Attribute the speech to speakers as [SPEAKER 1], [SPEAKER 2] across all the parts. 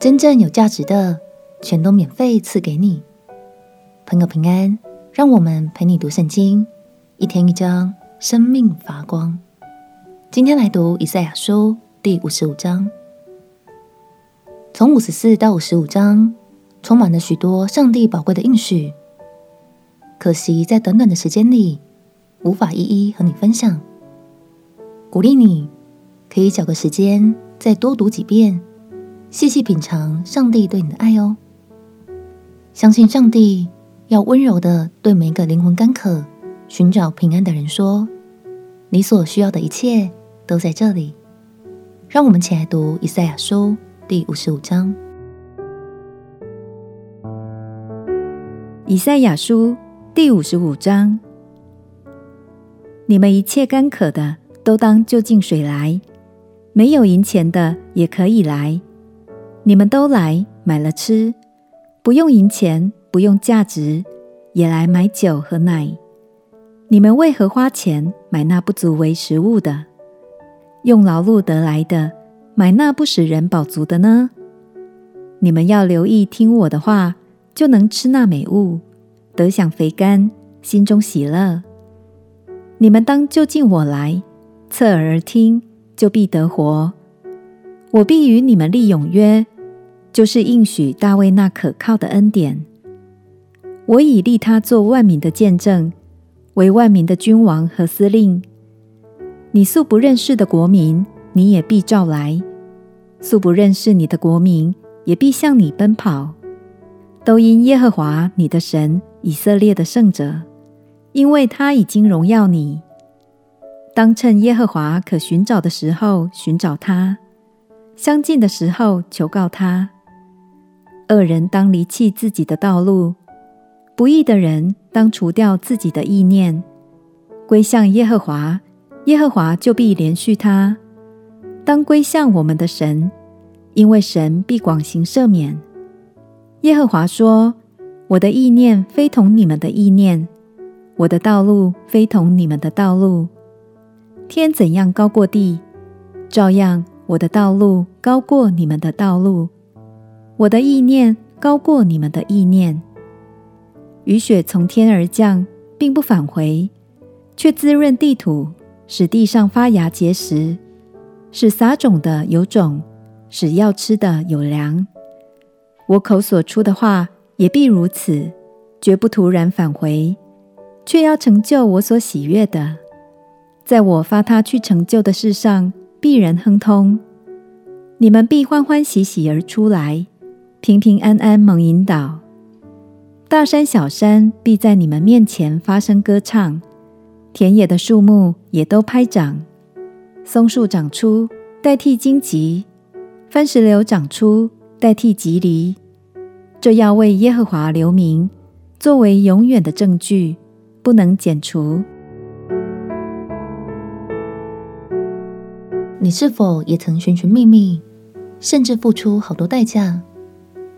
[SPEAKER 1] 真正有价值的，全都免费赐给你。朋友平安，让我们陪你读圣经，一天一章，生命发光。今天来读以赛亚书第五十五章，从五十四到五十五章，充满了许多上帝宝贵的应许。可惜在短短的时间里，无法一一和你分享。鼓励你，可以找个时间再多读几遍，细细品尝上帝对你的爱哦。相信上帝要温柔的对每一个灵魂干渴、寻找平安的人说：“你所需要的一切都在这里。”让我们起来读以赛亚书第五十五章。
[SPEAKER 2] 以赛亚书第五十五章：你们一切干渴的。都当就近水来，没有银钱的也可以来。你们都来买了吃，不用银钱，不用价值，也来买酒和奶。你们为何花钱买那不足为食物的，用劳碌得来的买那不使人饱足的呢？你们要留意听我的话，就能吃那美物，得享肥甘，心中喜乐。你们当就近我来。侧耳而听，就必得活。我必与你们立永约，就是应许大卫那可靠的恩典。我已立他做万民的见证，为万民的君王和司令。你素不认识的国民，你也必召来；素不认识你的国民，也必向你奔跑。都因耶和华你的神，以色列的圣者，因为他已经荣耀你。当趁耶和华可寻找的时候寻找他，相近的时候求告他。恶人当离弃自己的道路，不义的人当除掉自己的意念，归向耶和华，耶和华就必怜恤他。当归向我们的神，因为神必广行赦免。耶和华说：“我的意念非同你们的意念，我的道路非同你们的道路。”天怎样高过地，照样我的道路高过你们的道路，我的意念高过你们的意念。雨雪从天而降，并不返回，却滋润地土，使地上发芽结实，使撒种的有种，使要吃的有粮。我口所出的话也必如此，绝不徒然返回，却要成就我所喜悦的。在我发他去成就的事上，必然亨通。你们必欢欢喜喜而出来，平平安安蒙引导。大山小山必在你们面前发声歌唱，田野的树木也都拍掌。松树长出代替荆棘，番石榴长出代替蒺藜。这要为耶和华留名，作为永远的证据，不能剪除。
[SPEAKER 1] 你是否也曾寻寻觅觅，甚至付出好多代价，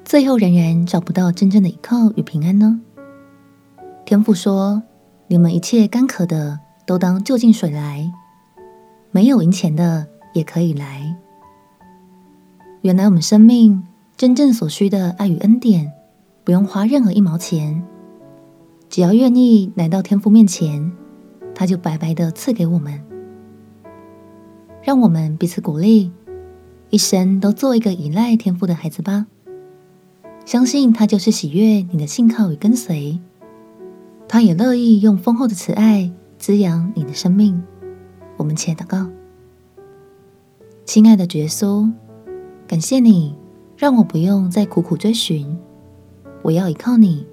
[SPEAKER 1] 最后仍然找不到真正的依靠与平安呢？天父说：“你们一切干渴的，都当就近水来；没有银钱的，也可以来。”原来我们生命真正所需的爱与恩典，不用花任何一毛钱，只要愿意来到天父面前，他就白白的赐给我们。让我们彼此鼓励，一生都做一个依赖天赋的孩子吧。相信他就是喜悦你的信靠与跟随，他也乐意用丰厚的慈爱滋养你的生命。我们且祷告：亲爱的耶稣，感谢你让我不用再苦苦追寻，我要依靠你，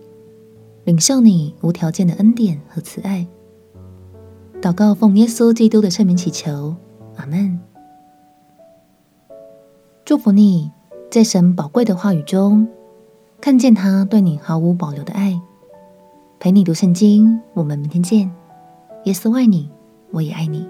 [SPEAKER 1] 领受你无条件的恩典和慈爱。祷告奉耶稣基督的圣名祈求。阿门。祝福你在神宝贵的话语中，看见他对你毫无保留的爱。陪你读圣经，我们明天见。耶稣爱你，我也爱你。